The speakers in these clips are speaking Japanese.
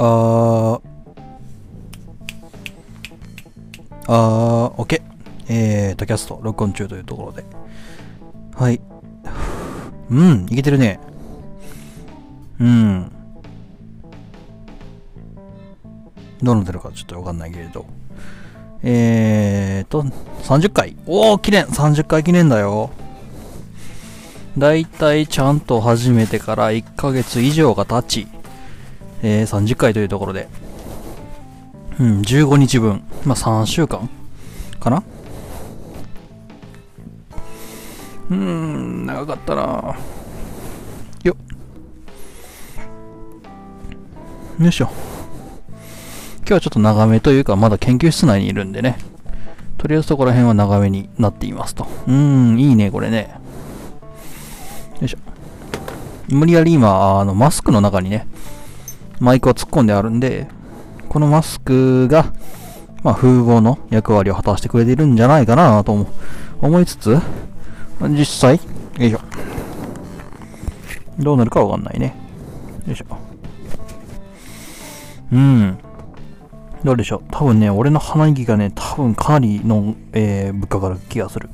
あー、あー、OK。えーと、キャスト、録音中というところで。はい。うん、いけてるね。うん。どうなってるかちょっとわかんないけれど。えーと、30回。おー、記念 !30 回記念だよ。だいたいちゃんと始めてから1ヶ月以上が経ち、えー、30回というところで。うん、15日分。まあ、3週間かなうーん、長かったなよっ。よいしょ。今日はちょっと長めというか、まだ研究室内にいるんでね。とりあえずそこら辺は長めになっていますと。うーん、いいね、これね。よいしょ。無理やり今、あの、マスクの中にね、マイクを突っ込んであるんで、このマスクが、まあ、風貌の役割を果たしてくれているんじゃないかなと思いつつ、実際、よいしょ。どうなるかわかんないね。よいしょ。うん。どうでしょう。多分ね、俺の鼻息がね、多分かなりの、えー、ぶっかかる気がする。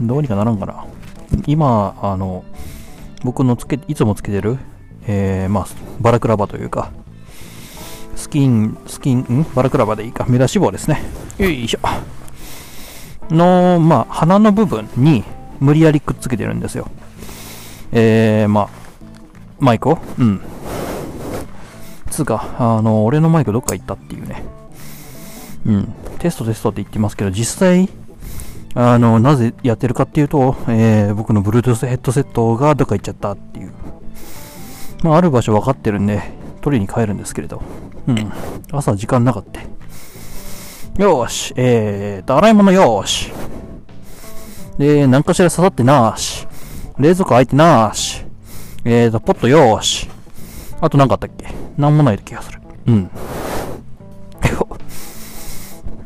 どうにかならんかな。今、あの、僕のつけ、いつもつけてる、えー、まあ、バラクラバというか、スキン、スキン、ん？バラクラバでいいか。目出し棒ですね。よいしょ。の、まあ、鼻の部分に無理やりくっつけてるんですよ。えー、まあ、マイクを？うん。つうか、あの、俺のマイクどっか行ったっていうね。うん。テストテストって言ってますけど、実際、あの、なぜやってるかっていうと、えー、僕の Bluetooth ヘッドセットがどっか行っちゃったっていう。まあ、ある場所分かってるんで、取りに帰るんですけれど。うん。朝時間なかった。よーし。えーと、洗い物よーし。で、何かしら刺さってなーし。冷蔵庫開いてなーし。えーと、ポットよーし。あと何かあったっけ？何もない気がする。うん。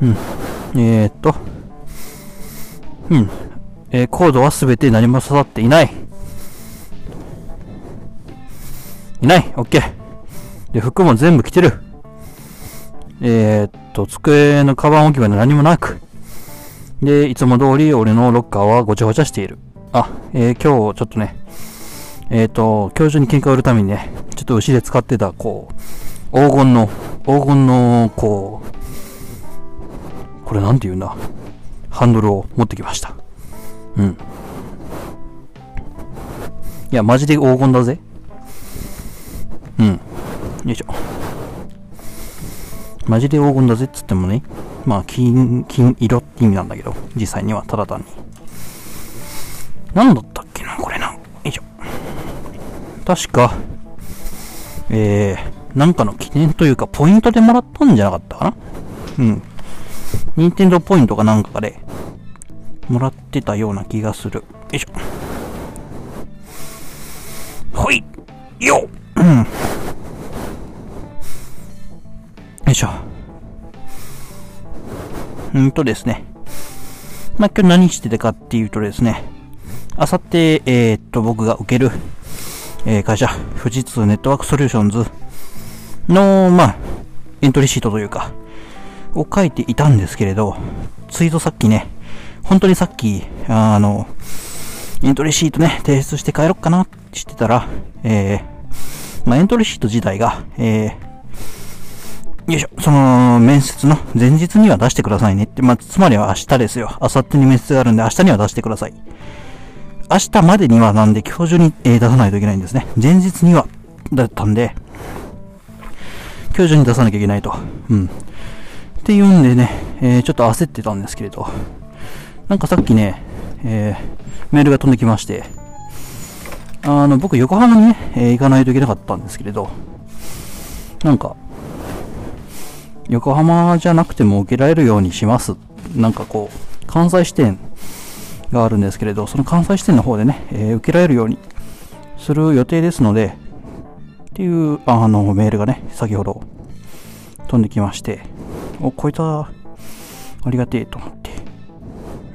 うん。えーと。うん。えー、コードはすべて何も刺さっていない。いない。オッケー。で、服も全部着てる。えー、っと、机のカバン置き場に何もなく。で、いつも通り俺のロッカーはごちゃごちゃしている。あ、えー、今日ちょっとね、えー、っと、教授に喧嘩を売るためにね、ちょっと牛で使ってた、こう、黄金の、黄金の、こう、これなんて言うんだ、ハンドルを持ってきました。うん。いや、マジで黄金だぜ。うん。よいしょ。マジで黄金だぜっつってもね、まあ、金、金色って意味なんだけど、実際にはただ単に。何だったっけな、これな。よいしょ。確か、えー、なんかの記念というか、ポイントでもらったんじゃなかったかなうん。任天堂ポイントかなんかで、もらってたような気がする。よいしょ。ほいようん。よいしょ。うんとですね。まあ、今日何してたかっていうとですね、あさって、えー、っと、僕が受ける、えー、会社、富士通ネットワークソリューションズの、まあ、エントリーシートというか、を書いていたんですけれど、ツイートさっきね、本当にさっき、あの、エントリーシートね、提出して帰ろっかなってしてたら、えー、まあ、エントリーシート自体が、えー、よいしょ、その、面接の前日には出してくださいねって、まあ、つまりは明日ですよ。明後日に面接があるんで、明日には出してください。明日までにはなんで、今日中に、えー出さないといけないんですね。前日には、だったんで、今日中に出さなきゃいけないと。うん。っていうんでね、えーちょっと焦ってたんですけれど、なんかさっきね、えーメールが飛んできまして、あの、僕、横浜にね、えー行かないといけなかったんですけれど、なんか、横浜じゃなくても受けられるようにします。なんかこう、関西支店があるんですけれど、その関西支店の方でね、えー受けられるようにする予定ですので、っていう、あの、メールがね、先ほど飛んできまして、お、こいつは、ありがてえと思って。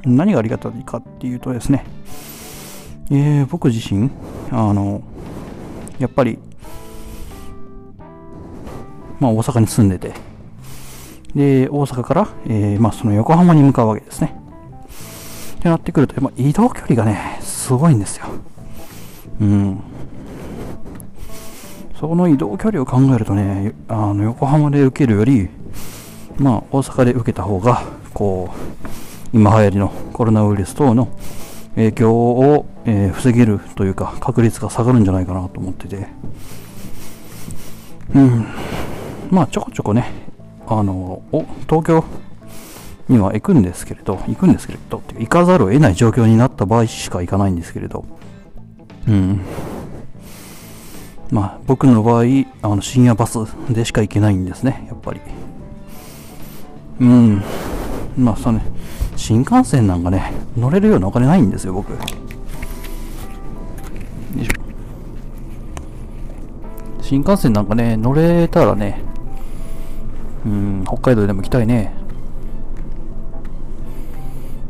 何がありがたいかっていうとですね、えー僕自身、あの、やっぱり、まあ、大阪に住んでて、で、大阪から、えー、まあ、その横浜に向かうわけですね。ってなってくると、まあ、移動距離がね、すごいんですよ。うん。その移動距離を考えるとね、あの横浜で受けるより、まあ、大阪で受けた方が、こう、今流行りのコロナウイルス等の影響を、え、防げるというか、確率が下がるんじゃないかなと思ってて、うん。まあ、ちょこちょこね、あの、お東京には行くんですけれど、行くんですけれど、行かざるを得ない状況になった場合しか行かないんですけれど、うん。まあ、僕の場合、あの深夜バスでしか行けないんですね、やっぱり。うん。まあ、その、ね、新幹線なんかね、乗れるようなお金ないんですよ、僕。よいしょ。新幹線なんかね、乗れたらね、うん、北海道でも行きたいね。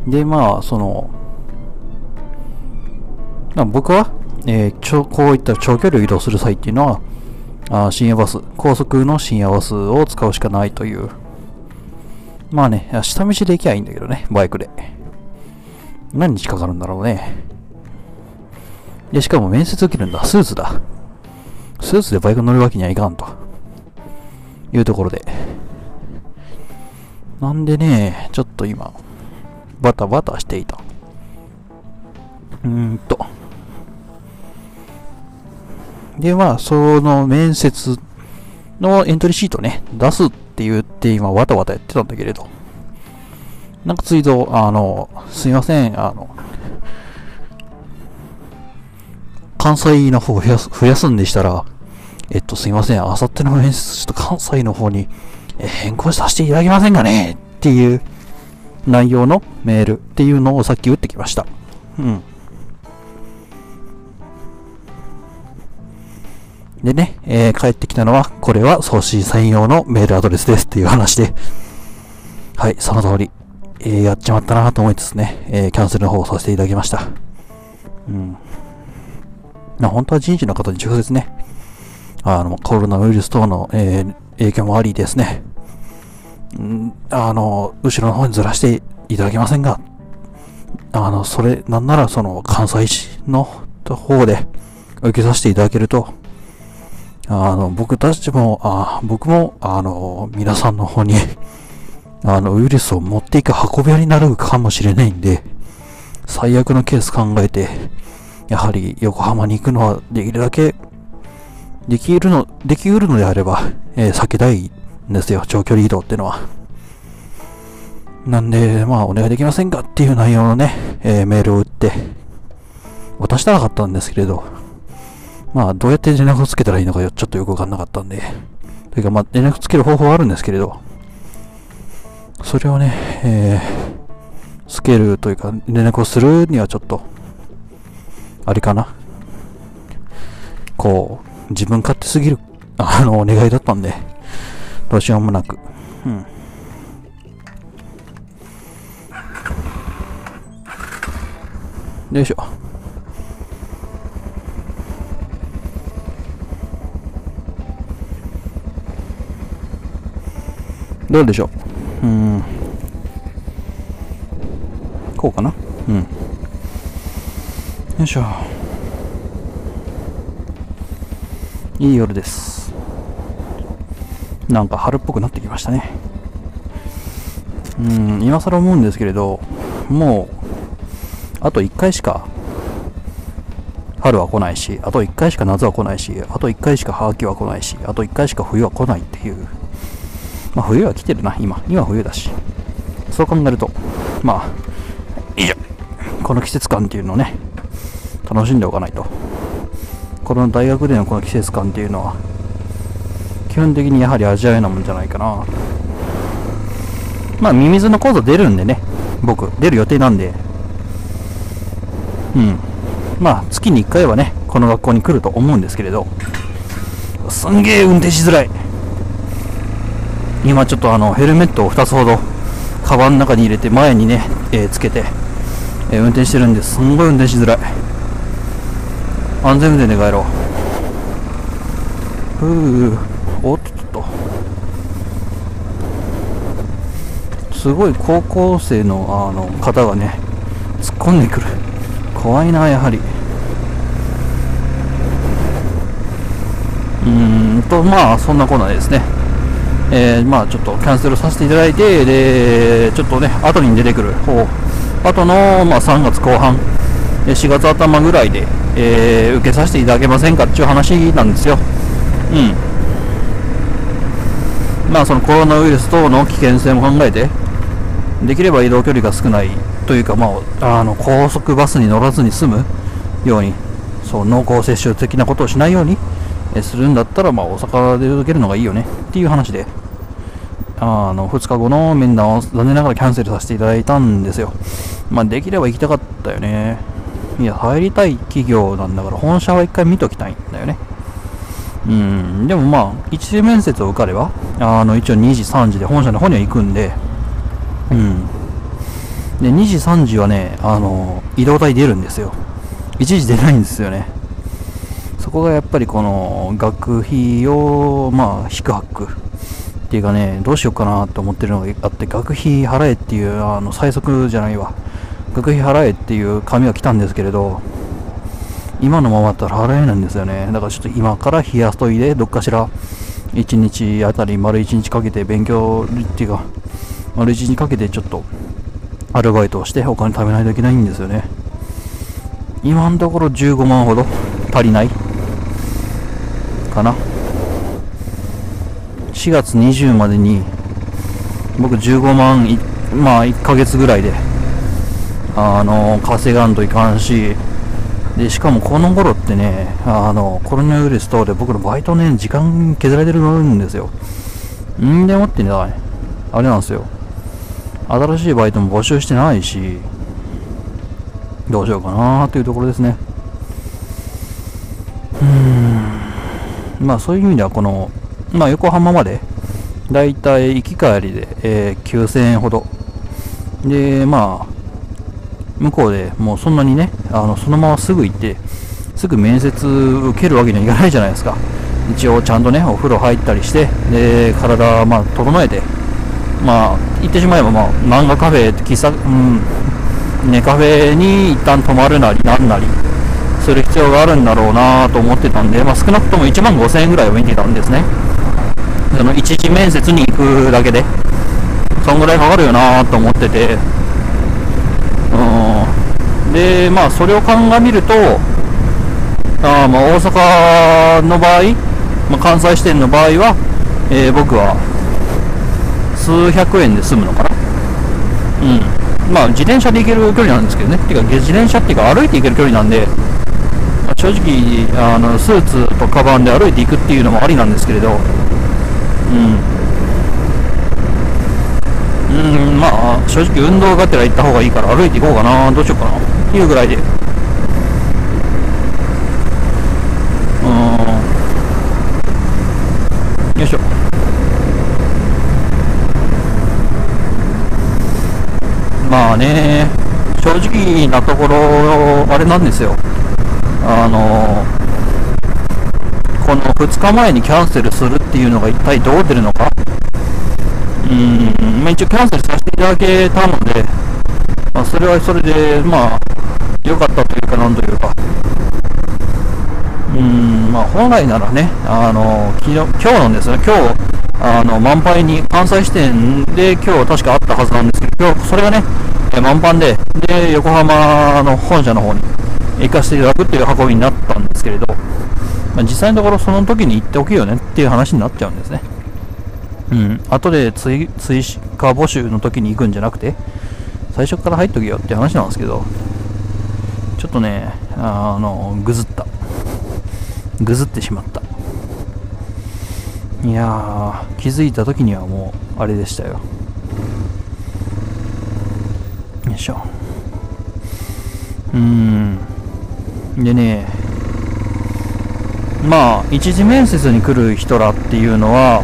で、まあ、その、あ、僕は、えー、こういった長距離を移動する際っていうのは、あ深夜バス、高速の深夜バスを使うしかないという。まあね、下道で行きゃいいんだけどね、バイクで。何日かかるんだろうね。で、しかも面接受けるんだ。スーツだ。スーツでバイク乗るわけにはいかんと。いうところで。なんでね、ちょっと今、バタバタしていた。うーんと。で、まあ、その面接のエントリーシートね、出すって言って今、わたわたやってたんだけれど。なんかついぞ、あの、すいません、あの、関西の方を増やす増やすんでしたら、えっと、すいません、あさっての面接、ちょっと関西の方に、変更させていただけませんかね？っていう内容のメールっていうのをさっき打ってきました。うん。でね、えー、帰ってきたのは、これは送信専用のメールアドレスですっていう話で、はい、その通り、えー、やっちまったなと思いつつね、えー、キャンセルの方をさせていただきました。うん。な、本当は人事の方に直接ね、あの、コロナウイルス等の、えー、影響もありですね、んあの、後ろの方にずらしていただけませんが、あの、それ、なんならその、関西市の方で受けさせていただけると、あの、僕たちも、あ僕も、あの、皆さんの方に あの、ウイルスを持っていく運び屋になるかもしれないんで、最悪のケース考えて、やはり横浜に行くのはできるだけ、できるの、できうるのであれば、えー、避けたいんですよ、長距離移動ってのは。なんで、まあ、お願いできませんかっていう内容のね、えー、メールを打って、渡したなかったんですけれど、まあ、どうやって連絡をつけたらいいのかよちょっとよくわかんなかったんで、というか、まあ、連絡つける方法はあるんですけれど、それをね、えー、つけるというか、連絡をするにはちょっと、あれかな。こう、自分勝手すぎる、あの、お願いだったんで、どうしようもなく。うん。よいしょ。どうでしょう？うん。こうかな？うん。よいしょ。いい夜です。なんか春っぽくなってきましたね。うん、今更思うんですけれど、もう、あと1回しか春は来ないし、あと1回しか夏は来ないし、あと1回しか秋は来ないし、あと1回しか冬は来ないっていう、まあ冬は来てるな、今。今冬だし。そう考えると、まあ、いいじゃこの季節感っていうのをね、楽しんでおかないと。この大学でのこの季節感っていうのは、基本的にやはり味わえなもんじゃないかな。まあ、ミミズの講座出るんでね、僕、出る予定なんで、うん。まあ、月に1回はね、この学校に来ると思うんですけれど、すんげえ運転しづらい。今ちょっとあのヘルメットを2つほどカバンの中に入れて前にね、えー、つけて、えー、運転してるんです。すんごい運転しづらい。安全運転で帰ろう。ふうおっとっと。すごい高校生のあの方がね突っ込んでくる。怖いなやはり。うんとまあそんなことないですね。えー、まあちょっとキャンセルさせていただいてでちょっとね後に出てくる方。後の、まあ、3月後半4月頭ぐらいで、えー、受けさせていただけませんかっていう話なんですよ。うん。まあそのコロナウイルス等の危険性も考えてできれば移動距離が少ないというか、まあ、あの高速バスに乗らずに済むようにそう濃厚接触的なことをしないようにするんだったら、まあ、大阪で受けるのがいいよねっていう話であの2日後の面談を残念ながらキャンセルさせていただいたんですよ。まあ、できれば行きたかったよね。いや、入りたい企業なんだから本社は一回見ときたいんだよね。うん、でもまあ、一次面接を受かれば、あの、一応2時、3時で本社の方には行くんで、うん。で、2時、3時はね、あの、移動代出るんですよ。1時出ないんですよね。こがやっぱりこの、学費を、まあ、引くはく。っていうかね、どうしようかなと思ってるのがあって、学費払えっていう、あの、最速じゃないわ。学費払えっていう紙が来たんですけれど、今のままだったら払えないんですよね。だからちょっと今から冷やすといで、どっかしら、1日あたり丸1日かけて勉強っていうか、丸1日かけてちょっと、アルバイトをしてお金貯めないといけないんですよね。今のところ15万ほど足りないかな。4月20までに僕15万まあ1ヶ月ぐらいであの稼がんといかんしでしかもこの頃ってねあのコロナウイルス等で僕のバイトね時間削られてるんですよ。んでもってねあれなんですよ。新しいバイトも募集してないしどうしようかなというところですね。うん。まあそういう意味ではこのまあ、横浜まで、だいたい行き帰りで、えー、9000円ほど。で、まあ、向こうでもうそんなにね、あのそのまますぐ行って、すぐ面接受けるわけにはいかないじゃないですか。一応ちゃんとね、お風呂入ったりして、で、体、まあ、整えて、まあ、言ってしまえば、まあ、漫画カフェ、喫茶、うん、ね、カフェに一旦泊まるなり、なんなり、する必要があるんだろうなと思ってたんで、まあ、少なくとも1万5000円ぐらいは見てたんですね。その一次面接に行くだけで、そんぐらいかかるよなと思ってて、うん。で、まあ、それを鑑みると、あま、大阪の場合、まあ、関西支店の場合は、えー、僕は、数百円で済むのかな。うん。まあ、自転車で行ける距離なんですけどね。てか、自転車っていうか、歩いて行ける距離なんで、正直あの、スーツとカバンで歩いていくっていうのもありなんですけれど、うん、うん、まあ、正直運動がてら行った方がいいから歩いていこうかな、どうしようかな、っていうぐらいで。うん。よいしょ。まあね、正直なところ、あれなんですよ。あのこの2日前にキャンセルするっていうのが一体どう出るのか、うん、まあ、一応キャンセルさせていただけたので、まあ、それはそれで、まあ、良かったというか、なんというか、うん、まあ、本来ならね、あの、昨日、今日なんですね、今日、あの、満杯に、関西支店で今日確かあったはずなんですけど、今日、それがね、満帆で、で、横浜の本社の方に行かせていただくっていう運びになったんですけれど、まあ、実際のところその時に行っておけよねっていう話になっちゃうんですね。うん。後で追追加募集の時に行くんじゃなくて、最初から入っとけよって話なんですけど、ちょっとね、あの、ぐずった。ぐずってしまった。いやー、気づいた時にはもう、あれでしたよ。よいしょ。うーん。でね、まあ、一次面接に来る人らっていうのは、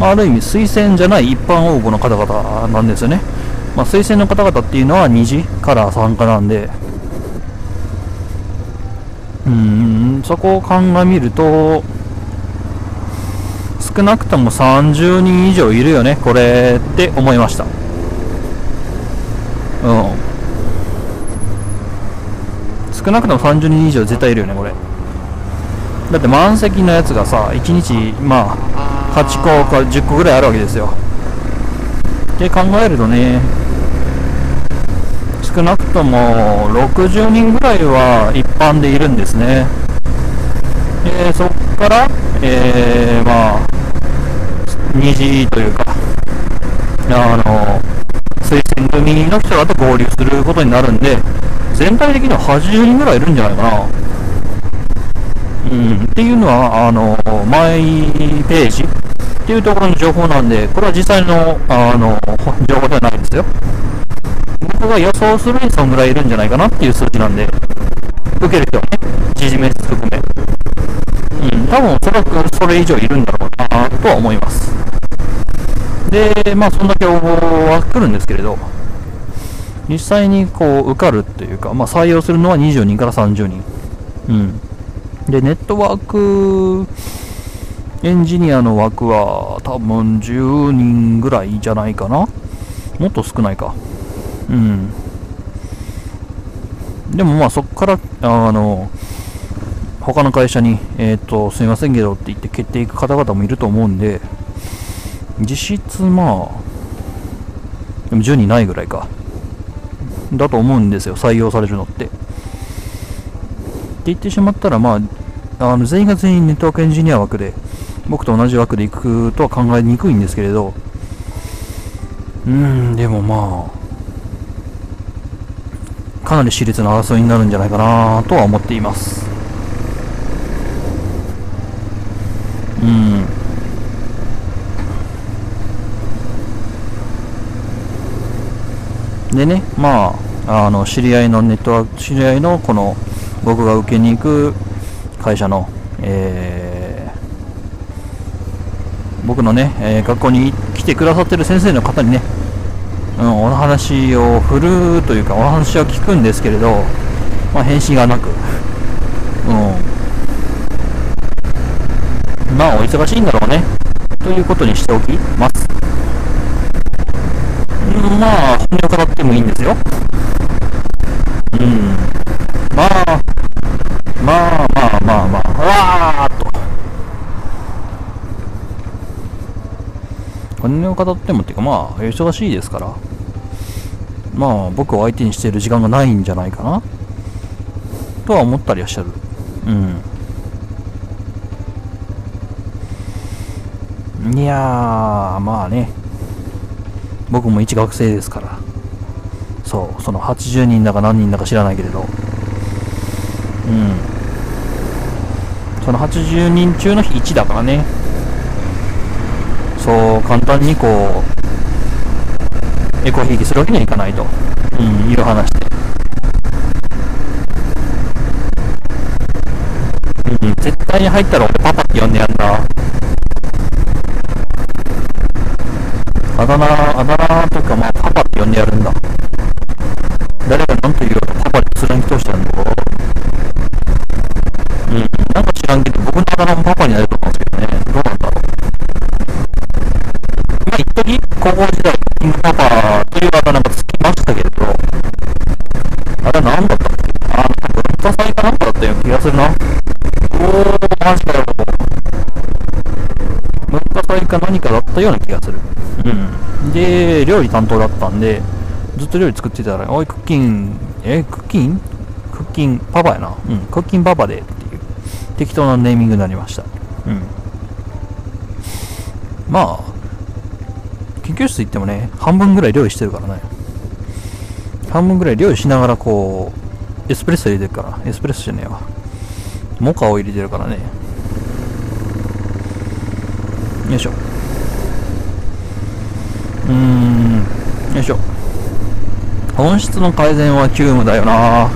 あ、る意味推薦じゃない一般応募の方々なんですよね。まあ、推薦の方々っていうのは2次から参加なんで、うん、そこを鑑みると、少なくとも30人以上いるよね、これって思いました。うん少なくとも30人以上絶対いるよねこれ。だって満席のやつがさ1日まあ8個か10個ぐらいあるわけですよ。って考えるとね少なくとも60人ぐらいは一般でいるんですね。でそこから、えー、まあ2時というかあの推薦組の人らと合流することになるんで全体的には80人ぐらいいるんじゃないかなうん、っていうのは、あの、マイページっていうところの情報なんで、これは実際の、あの、情報ではないんですよ。僕が予想するにそんぐらいいるんじゃないかなっていう数字なんで、受ける人はね、時事面接含め。うん、多分おそらくそれ以上いるんだろうなとは思います。で、まあそんだけ応募は来るんですけれど、実際にこう受かるっていうか、まあ採用するのは20人から30人。うん。で、ネットワークエンジニアの枠は多分10人ぐらいじゃないかなもっと少ないか。うん。でもまあそこから、あの、他の会社に、えっ、ー、と、すいませんけどって言って決定いく方々もいると思うんで、実質まあ、でも10人ないぐらいか。だと思うんですよ、採用されるのって。って言ってしまったら、まあ、あの全員が全員ネットワークエンジニア枠で、僕と同じ枠で行くとは考えにくいんですけれど、うん、でもまあ、かなり熾烈な争いになるんじゃないかなとは思っています。うん。でね、まあ、あの、知り合いのネットワーク、知り合いのこの、僕が受けに行く会社の、えー僕のね、えー、学校に来てくださってる先生の方にね、うん、お話を振るというか、お話を聞くんですけれど、まあ、返信がなく、うん。まあ、お忙しいんだろうね、ということにしておきます。まあ、本音を語ってもいいんですよ。うん。まあ、まあまあまあまあ、わーっと。本音を語ってもっていうかまあ忙しいですから。まあ僕を相手にしている時間がないんじゃないかな。とは思ったりはしてる。うん。いやまあね。僕も一学生ですから。そうその80人だか何人だか知らないけれど。うん。その80人中の1だからね。そう簡単にこうエコひいきするわけにはいかないと、うん、いう話で、うん、絶対に入ったら俺パパって呼んでやんな。あだ名あだ名とかまあパパって呼んでやるんだ。誰が何と言うよパパに貫き通してやるの。うんなんか知らんけど僕のあだ名もパパになる高校時代、キングパパという技なんかつきましたけれど、あれ何だったっけ？あ、多分文化祭かなんかだったような気がするな。おー、マジかよ。文化祭か何かだったような気がする。うん。で、料理担当だったんで、ずっと料理作ってたら、おい、クッキン、え、クッキン？クッキンパパやな。うん、クッキンパパでっていう、適当なネーミングになりました。うん。まあ、研究室行ってもね、半分ぐらい料理してるからね。半分ぐらい料理しながらこう、エスプレッソ入れてるから、エスプレッソじゃねえわ。モカを入れてるからね。よいしょ。うーん、よいしょ。本質の改善は急務だよな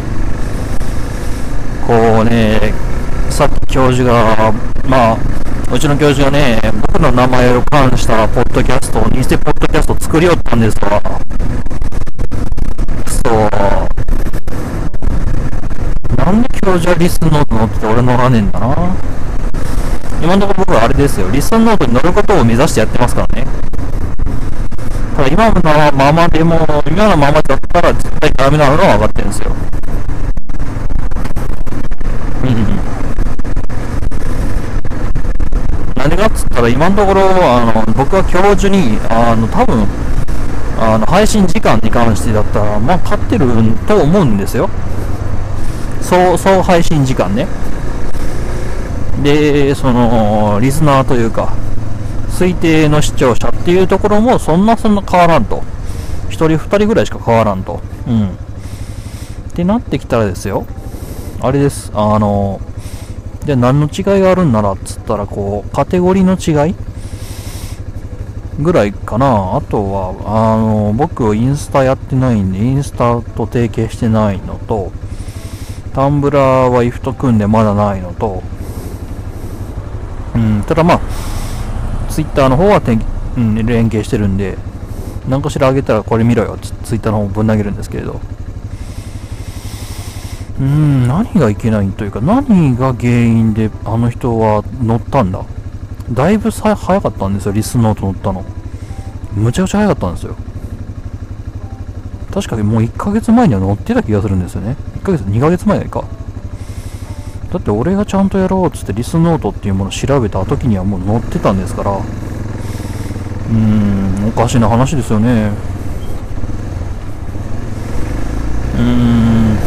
こうね、さっき教授が、まあ、うちの教授がね、僕の名前を冠したポッドキャスト、偽ポッドキャスト作りよったんですわ。そう。なんで教授はリスンノート乗ってて俺乗らねえんだな。今のところ僕はあれですよ。リスンノートに乗ることを目指してやってますからね。ただ今のままでも、今のままだったら絶対ダメなのは分かってるんですよ。うん。何がっつったら今のところ、あの、僕は教授に、あの、多分、あの、配信時間に関してだったら、まあ、勝ってると思うんですよ。総、総配信時間ね。で、その、リスナーというか、推定の視聴者っていうところもそんなそんな変わらんと。1人2人ぐらいしか変わらんと。うん。ってなってきたらですよ。あれです。あの、じゃあ何の違いがあるんならっつったら、こう、カテゴリーの違いぐらいかな。あとは、あの、僕インスタやってないんで、インスタと提携してないのと、タンブラーは IF と組んでまだないのと、うん、ただまあ、ツイッターの方はてん、うん、連携してるんで、何かしらあげたらこれ見ろよツイッターの方ぶん投げるんですけれど。うん、何がいけないというか、何が原因であの人は乗ったんだ？だいぶさ早かったんですよ、リスノート乗ったの。むちゃくちゃ早かったんですよ。確かにもう1ヶ月前には乗ってた気がするんですよね。1ヶ月、2ヶ月前か。だって俺がちゃんとやろうっつってリスノートっていうものを調べた時にはもう載ってたんですから、うーん、おかしな話ですよね。うーん、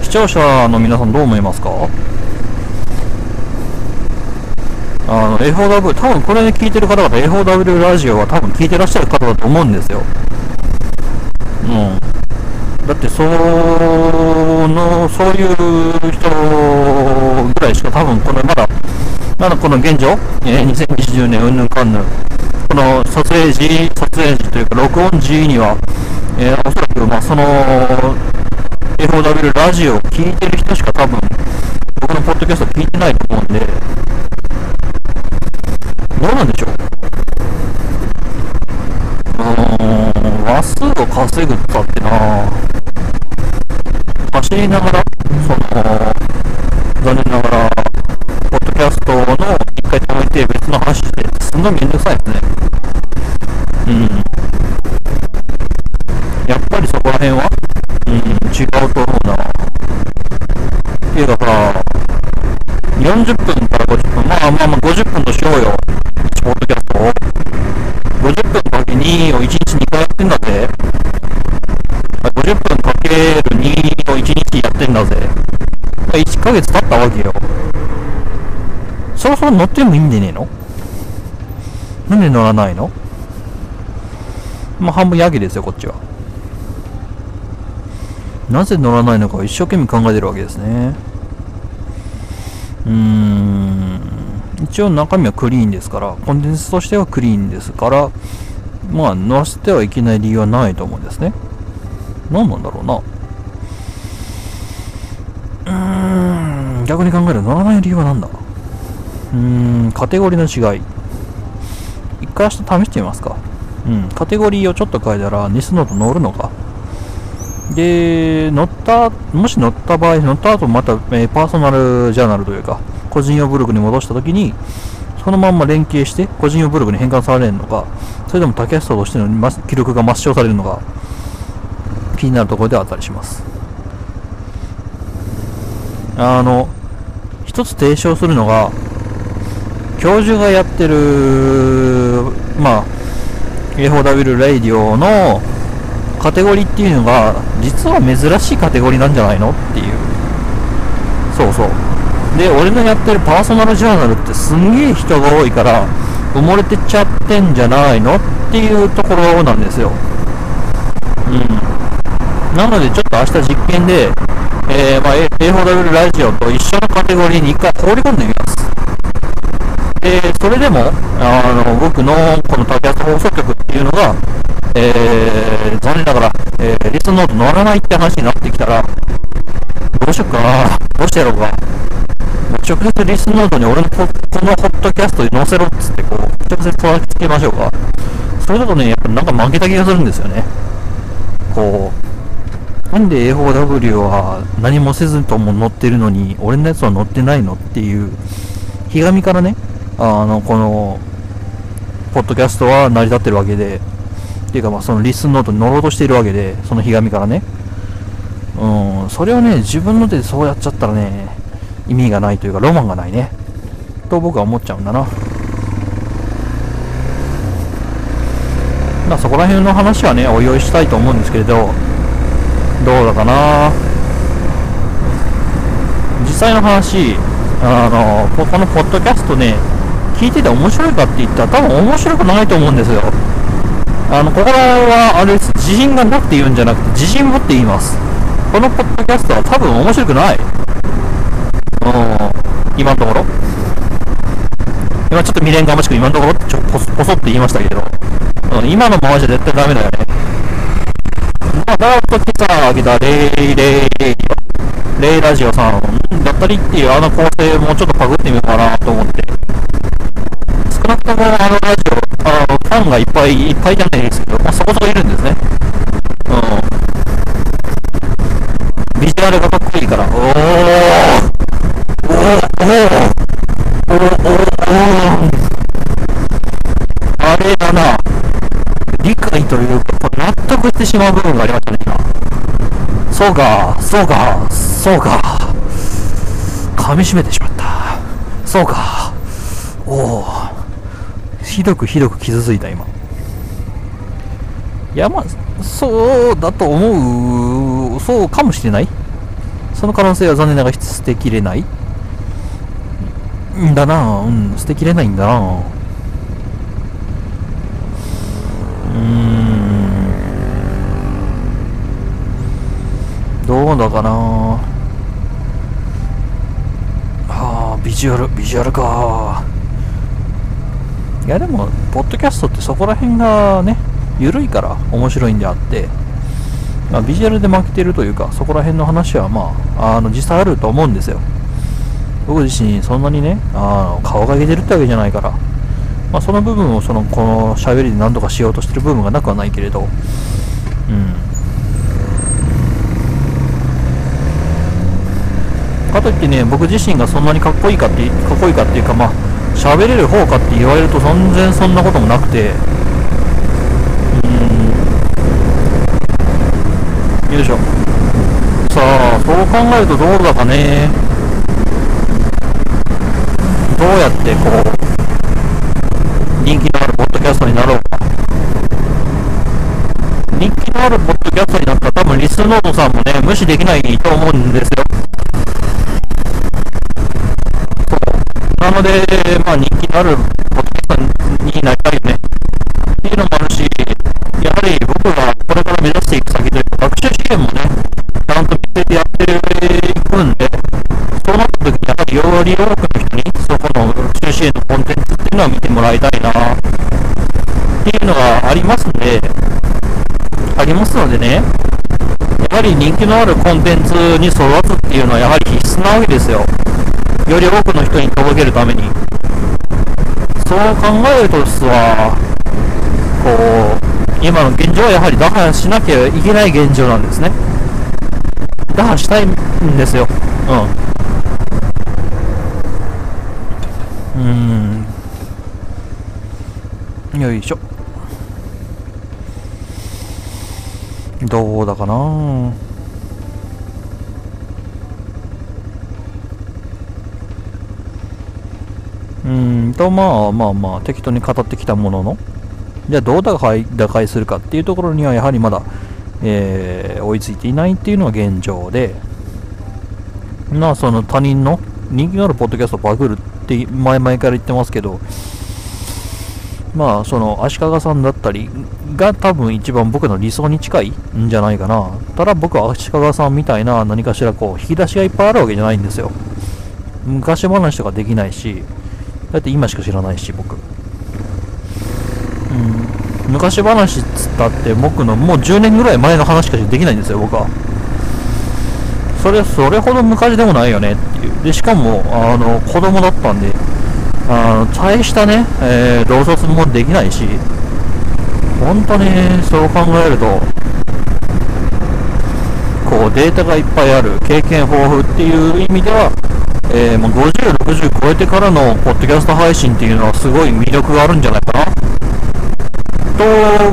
視聴者の皆さんどう思いますか？あの、A4W、多分これで聞いてる方々、A4W ラジオは多分聞いてらっしゃる方だと思うんですよ。うん。だってそのそういう人ぐらいしか多分これまだまだこの現状、えー、2020年うんぬんかんぬんこの撮影時撮影時というか録音時には、えー、おそらくまあその FOW ラジオを聴いてる人しか多分僕のポッドキャスト聞いてないと思うんでどうなんでしょう？うん話数を稼ぐったってな走りながら、その、残念ながら、ポッドキャストの一回止めて別の話して、すんごいめんどくさいですね。うん。やっぱりそこら辺は、違うと思うな。っていうかさ、40分から50分、まあまあまあ50分としようよ。1ポッドキャスト。50分かけ2を1日2回やってんだって。50分かける2を1日やってんだぜ。1ヶ月経ったわけよ。そろそろ乗ってもいいんでねえの？なんで乗らないの？まあ半分ヤギですよ、こっちは。なぜ乗らないのか一生懸命考えてるわけですね。うーん。一応中身はクリーンですから、コンテンツとしてはクリーンですから、まあ乗らせてはいけない理由はないと思うんですね。何なんだろうな。うーん、逆に考えると乗らない理由は何だうーん、カテゴリーの違い。一回明日試してみますか。うん、カテゴリーをちょっと変えたら、ニスノート乗るのか。で、乗った、もし乗った場合、乗った後また、えー、パーソナルジャーナルというか、個人用ブログに戻したときに、そのまんま連携して、個人用ブログに変換されるのか、それとも tacast としての記録が抹消されるのか、気になるところではあったりします。あの、一つ提唱するのが、教授がやってる、まあ、A4W レイディオのカテゴリーっていうのが、実は珍しいカテゴリーなんじゃないのっていう。そうそう。で、俺のやってるパーソナルジャーナルってすんげえ人が多いから、埋もれてっちゃってんじゃないのっていうところなんですよ。うん。なのでちょっと明日実験で、えー、まあ、A4W ラジオと一緒のカテゴリーに一回放り込んでみます。で、それでも、あの、僕のこのタキャス放送局っていうのが、えー、残念ながら、えー、リスンノート乗らないって話になってきたら、どうしよっかな、どうしてやろうか。直接リスンノートに俺のこのホットキャストに載せろっつって、こう、直接取り付けましょうか。それだとね、やっぱなんか負けた気がするんですよね。こう、なんで A4W は何もせずとも乗ってるのに、俺のやつは乗ってないのっていう、ひがみからね、あの、この、ポッドキャストは成り立ってるわけで、っていうか、まあ、そのリスンノートに乗ろうとしているわけで、そのひがみからね。うん、それをね、自分の手でそうやっちゃったらね、意味がないというか、ロマンがないね。と僕は思っちゃうんだな。まあ、そこら辺の話はね、おいおいしたいと思うんですけれど、どうだかな。実際の話、あの、ここのポッドキャストね、聞いてて面白いかって言ったら多分面白くないと思うんですよ。あの、ここらは、あれです、自信がなくて言うんじゃなくて、自信持って言います。このポッドキャストは多分面白くない。うん、今のところ。今ちょっと未練がましく今のところちょポソポソって言いましたけど、うん、今のままじゃ絶対ダメだよね。まあ、だーっと来た、来た、レイ、レイ、レイ、レイラジオさんだったりっていうあの構成もちょっとパグってみようかなと思って。少なくともあのラジオ、あの、ファンがいっぱいいっぱいじゃないですけど、まあ、そこそこいるんですね。うん。ビジュアルがかっこいいから、おーおーおーおーおーおーあれだな。理解というか、納得してしまう部分がありましたね、今。そうか、そうか、そうか。噛み締めてしまった。そうか。ひどくひどく傷ついた、今。いや、まあ、そうだと思う、そうかもしれない。その可能性は残念ながら捨てきれない。んだなうん、捨てきれないんだなうん。どうだかなはあ、ビジュアル、ビジュアルか。やでも、ポッドキャストってそこら辺がね、緩いから面白いんであって、まあ、ビジュアルで負けてるというか、そこら辺の話はまあ、あの、実際あると思うんですよ。僕自身そんなにね、あの顔が出てるってわけじゃないから、まあ、その部分をその、この喋りで何とかしようとしてる部分がなくはないけれど、うん。かといってね、僕自身がそんなにかっこいいかって、かっこいいかっていうか、まあ、喋れる方かって言われると全然そんなこともなくて。うん、よいしょ。さあそう考えるとどうだかね。どうやってこう人気のあるポッドキャストになろうか。人気のあるポッドキャストになったら多分リスノートさんもね無視できないと思うんですよそうなのでまあ人気のあるポッドキャストになりたいよねっていうのもあるしやはり僕がこれから目指していく先で学習試験もね、ちゃんと見てやっていくんで、そうなった時にやはりより多くの人に、そこの学習支援のコンテンツっていうのは見てもらいたいな、っていうのがありますんで、ありますのでね、やはり人気のあるコンテンツに育つっていうのはやはり必須なわけですよ。より多くの人に届けるために。そう考えるとですわ、こう、今の現状はやはり打破しなきゃいけない現状なんですね。打破したいんですよ。うん。うん。よいしょ。どうだかなうんと、まあまあまあ、適当に語ってきたものの、じゃあどう打開打開するかっていうところにはやはりまだ、えー、追いついていないっていうのが現状で、まあその他人の人気のあるポッドキャストバグるって前々から言ってますけど、まあその足利さんだったりが多分一番僕の理想に近いんじゃないかな。ただ僕は足利さんみたいな何かしらこう引き出しがいっぱいあるわけじゃないんですよ。昔話とかできないし、だって今しか知らないし僕。うん、昔話っつったって僕のもう10年ぐらい前の話しかできないんですよ僕は。それそれほど昔でもないよねっていう。でしかもあの子供だったんであの大したね、えー、洞察もできないし本当にそう考えるとこうデータがいっぱいある経験豊富っていう意味ではえー、もう50、60超えてからのポッドキャスト配信っていうのはすごい魅力があるんじゃないかなと、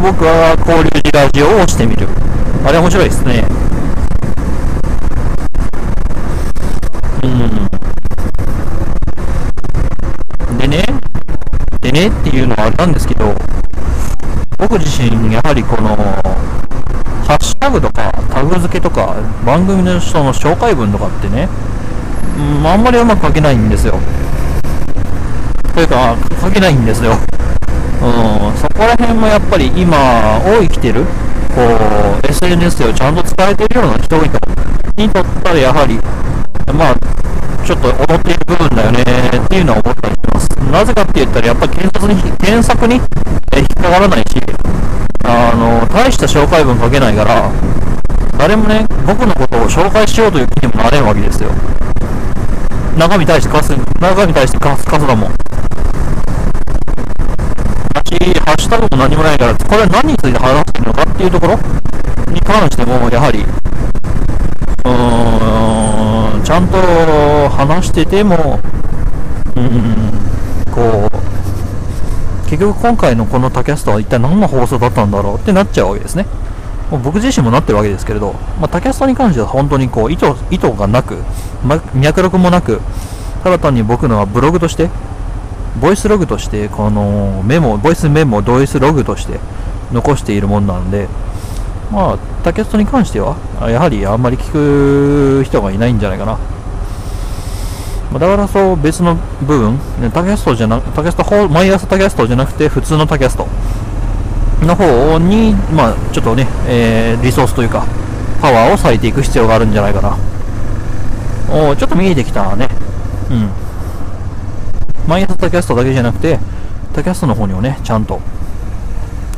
僕は交流時ラジオをしてみる。あれ面白いですね。うん。でね、でねっていうのはあれなんですけど、僕自身、やはりこの、ハッシュタグとか、タグ付けとか、番組の人の紹介文とかってね、うん、あんまりうまく書けないんですよ。というか、書けないんですよ。うん、そこら辺もやっぱり今、を生きてる、こう、SNS をちゃんと使えているような人々にとったらやはり、まあ、ちょっと踊っている部分だよねっていうのは思ったりします。なぜかって言ったら、やっぱり検索に、検索に引っかからないし、あの、大した紹介文書けないから、誰もね、僕のことを紹介しようという気にもなれんわけですよ。中身対してカス、中身対してカスカスだもん。ハッシュタグも何もないから、これは何について話してるのかっていうところ？に関しても、やはり、うーん、ちゃんと話してても、うん、こう、結局今回のこの tacast は一体何の放送だったんだろうってなっちゃうわけですね。僕自身もなってるわけですけれど、まあ、 tacast に関しては本当にこう意図意図がなく、ま、脈絡もなく、ただ単に僕のはブログとして、ボイスログとして、このメモ、ボイスメモ、ボイスログとして残しているもんなんで、まあ、 tacast に関しては、やはりあんまり聞く人がいないんじゃないかな。だからそう別の部分、 tacast じゃな tacast、毎朝 tacast じゃなくて普通の tacastの方に、まあ、ちょっとね、えー、リソースというか、パワーを割いていく必要があるんじゃないかな。おちょっと見えてきたね。うん。毎朝 tacast だけじゃなくて、 tacast の方にもね、ちゃんと、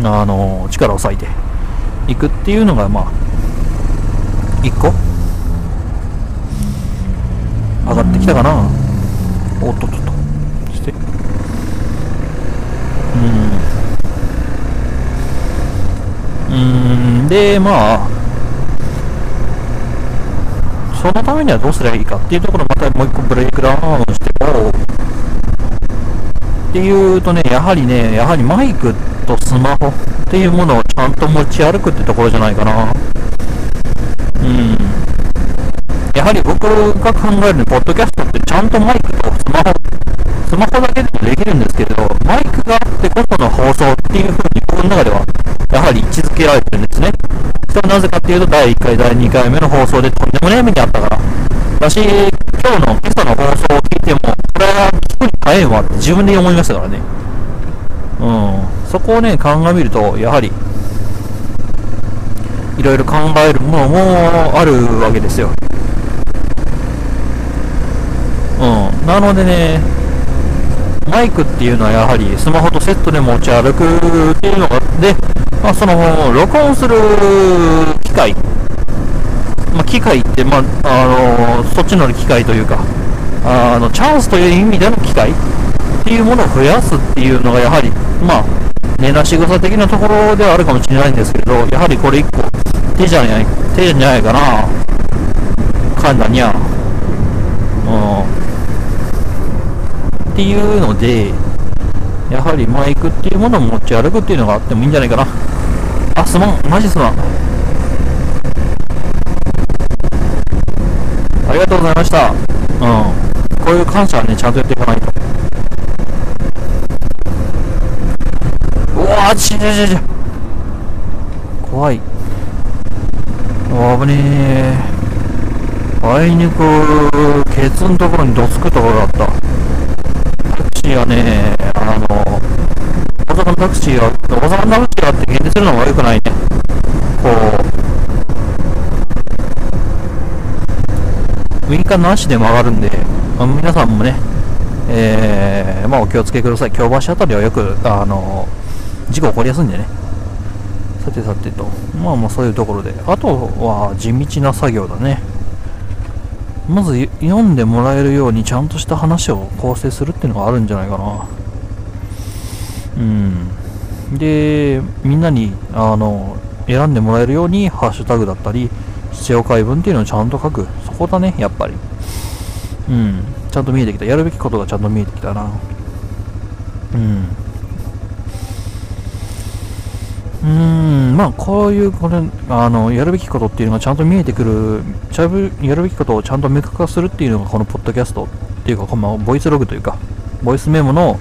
あのー、力を割いていくっていうのが、まあ、一個、上がってきたかな。おっとっとっと。して。うん。うん、で、まあ、そのためにはどうすればいいかっていうところまたもう一個ブレイクダウンしても、っていうとね、やはりね、やはりマイクとスマホっていうものをちゃんと持ち歩くってところじゃないかな。うん。やはり僕が考えるに、ポッドキャストってちゃんとマイクとスマホ、スマホだけでもできるんですけど、マイクがあってこその放送っていう風に僕の中では、やはり位置づけられてるんですね。それはなぜかっていうと、第1回、第2回目の放送でとんでもねえ目にあったから。だし、今日の今朝の放送を聞いても、これは聞くに変えんわって自分で思いましたからね。うん。そこをね、鑑みると、やはり、いろいろ考えるものもあるわけですよ。うん。なのでね、マイクっていうのはやはりスマホとセットで持ち歩くっていうのが、で、まあ、その、録音する機械まあ、機械って、まあ、あのそっちの機械というか、あのチャンスという意味での機械っていうものを増やすっていうのがやはり、まあ、根なし草的なところではあるかもしれないんですけど、やはりこれ一個手じゃない、手じゃないかな。かんだにゃ。うん。っていうので、やはりマイクっていうものを持ち歩くっていうのがあってもいいんじゃないかな。あ、すまん。マジすまん。ありがとうございました。うん。こういう感謝はね、ちゃんとやっていかないと。うわー、ちちちち。怖い。危ねえ。あいにく、ケツのところにどつくところだった。タクシーはね、あの、大阪のタクシーは、大阪のタクシーはって限定するのも悪くないね。こう、ウインカーなしで曲がるんで、まあ、皆さんもね、えー、まあ、お気をつけください。京橋辺りはよく、あの、事故起こりやすいんでね。さてさてと、まあまあそういうところで、あとは地道な作業だね。まず読んでもらえるようにちゃんとした話を構成するっていうのがあるんじゃないかな。うん。で、みんなに、あの、選んでもらえるようにハッシュタグだったり、必要解文っていうのをちゃんと書く。そこだね、やっぱり。うん。ちゃんと見えてきた。やるべきことがちゃんと見えてきたな。うん。うーん、まあ、こういう、これ、あの、やるべきことっていうのがちゃんと見えてくる、ちゃぶやるべきことをちゃんと明確化するっていうのが、このポッドキャストっていうか、このボイスログというか、ボイスメモの、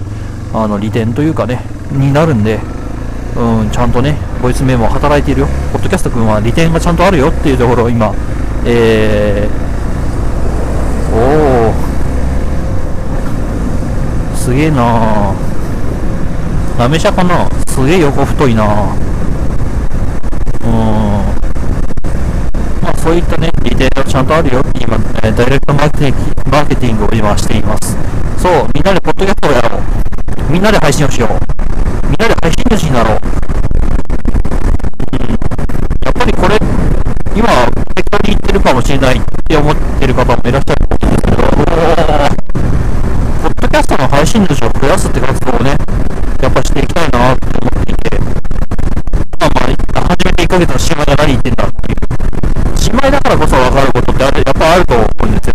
あの、利点というかね、になるんで、うん、ちゃんとね、ボイスメモ働いているよ。ポッドキャスト君は利点がちゃんとあるよっていうところを今、えー、おー、すげえなー。なめしゃかな？すげえ横太いなうんまあそういったね利点がちゃんとあるよ。って今、え、ダイレクトマーケティングマーケティングを今しています。そうみんなでポッドキャストをやろう。みんなで配信をしよう。みんなで配信主になろう。うん。やっぱりこれ今適当に言ってるかもしれないって思ってる方もいらっしゃると思うんですけど。ポッドキャストの配信主を増やすって活動をねやっぱしていきたいなって思って、1ヶ月の新米が何言ってんだっていう、新米だからこそ分かることってあるやっぱあると思うんですよ。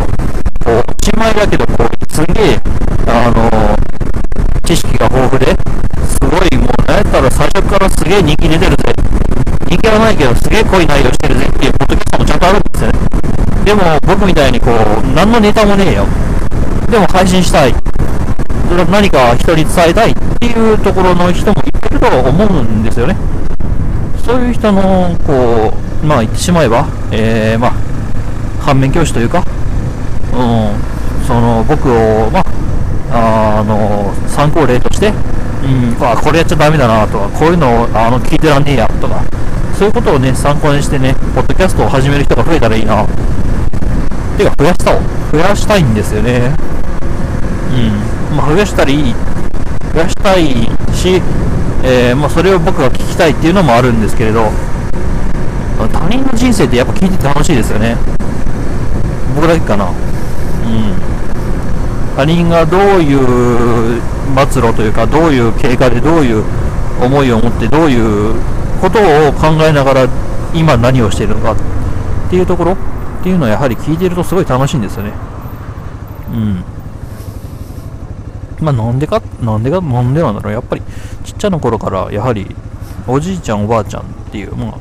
こう、新米だけど、こう、すげえ、あのー、知識が豊富で、すごいもう、なんやったら最初からすげえ人気出てるぜ。人気はないけど、すげえ濃い内容してるぜっていうポッドキャストもちゃんとあるんですよね。でも、僕みたいにこう、何のネタもねえよ。でも配信したい。何か人に伝えたいっていうところの人もいってると思うんですよね。そういう人の、こう、まあ言ってしまえば、えー、まあ、反面教師というか、うん、その僕を、まあ、あの、参考例として、うん、あ、これやっちゃダメだなとか、こういうのをあの聞いてらんねえやとか、そういうことをね、参考にしてね、ポッドキャストを始める人が増えたらいいな。てか、増やしたを、増やしたいんですよね。うん。まあ、増やしたらいい。増やしたいし、えー、まあ、それを僕が聞きたいっていうのもあるんですけれど、他人の人生ってやっぱ聞いてて楽しいですよね。僕だけかな。うん。他人がどういう末路というか、どういう経過でどういう思いを持って、どういうことを考えながら今何をしているのかっていうところっていうのはやはり聞いてるとすごい楽しいんですよね。うん。まあ、なんでか、なんでか、なんでなんだろう。やっぱり、っちゃな頃から、やはり、おじいちゃん、おばあちゃんっていう、まあ、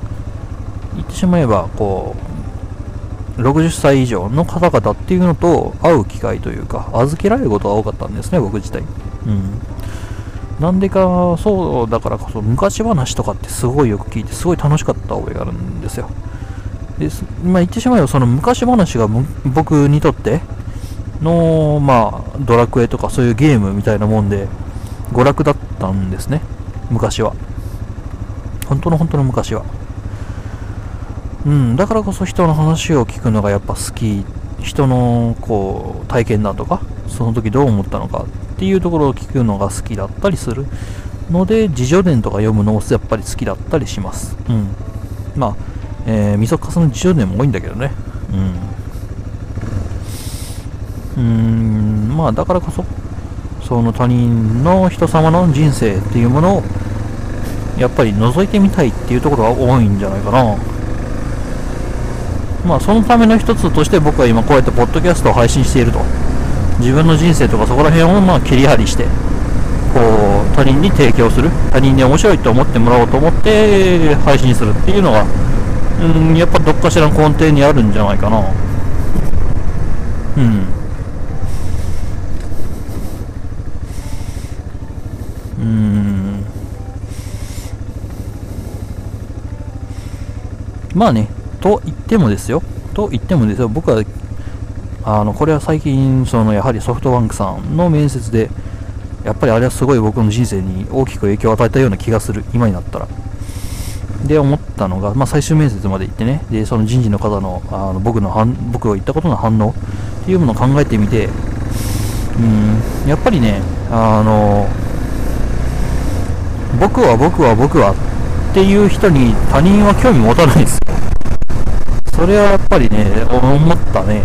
言ってしまえば、こう、60歳以上の方々っていうのと会う機会というか、預けられることが多かったんですね、僕自体。うん。なんでか、そうだからこそ、昔話とかってすごいよく聞いて、すごい楽しかった覚えがあるんですよ。でまあ、言ってしまえば、その昔話が僕にとって、の、まあ、ドラクエとかそういうゲームみたいなもんで、娯楽だったんですね。昔は。本当の本当の昔は。うん、だからこそ人の話を聞くのがやっぱ好き。人の、こう、体験談とか、その時どう思ったのかっていうところを聞くのが好きだったりするので、自叙伝とか読むのもやっぱり好きだったりします。うん。まあ、えー、みそかすの自叙伝も多いんだけどね。うん。うーんまあだからこそその他人の人様の人生っていうものをやっぱり覗いてみたいっていうところが多いんじゃないかな。まあそのための一つとして僕は今こうやってポッドキャストを配信していると。自分の人生とかそこら辺をまあ切り張りしてこう他人に提供する他人に面白いと思ってもらおうと思って配信するっていうのがうんやっぱどっかしらの根底にあるんじゃないかな。うん。うんまあねと言ってもですよ。と言ってもですよ。僕はあのこれは最近そのやはりソフトバンクさんの面接でやっぱりあれはすごい僕の人生に大きく影響を与えたような気がする。今になったら。で思ったのが、まあ、最終面接まで行ってね。でその人事の方のあの僕の僕が言ったことの反応。っていうものを考えてみて。うんやっぱりねあの僕は僕は僕はっていう人に他人は興味持たないです。それはやっぱりね、思ったね。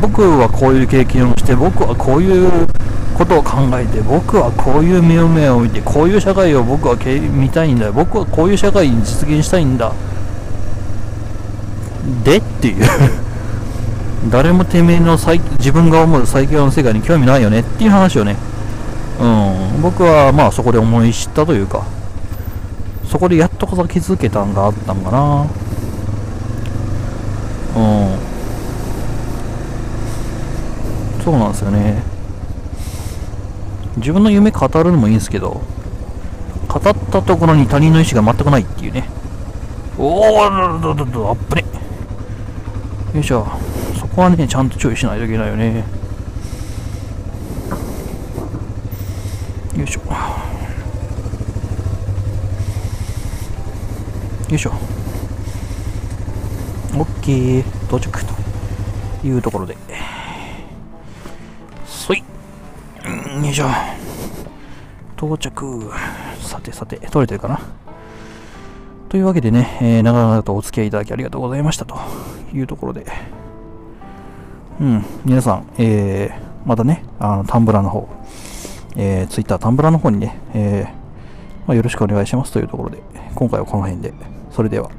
僕はこういう経験をして、僕はこういうことを考えて、僕はこういう目を目を見て、こういう社会を僕は見たいんだ。僕はこういう社会に実現したいんだ。でっていう 誰もてめえの自分が思う最強の世界に興味ないよねっていう話をね、うん、僕はまあそこで思い知ったというか、そこでやっとこそ気づけたんがあったんかな。うん。そうなんですよね。自分の夢語るのもいいんですけど、語ったところに他人の意思が全くないっていうね。おー、どどどど、あっぶね。よいしょ。そこはね、ちゃんと注意しないといけないよね。よいしょ。よいしょ。到着というところで。そい。よいしょ。到着。さてさて、取れてるかな？というわけでね、えー、長々とお付き合いいただきありがとうございましたというところで、うん、皆さん、えー、またね、あの、タンブラーの方、えー、ツイッター、タンブラーの方にね、えー、まあ、よろしくお願いしますというところで、今回はこの辺で、それでは。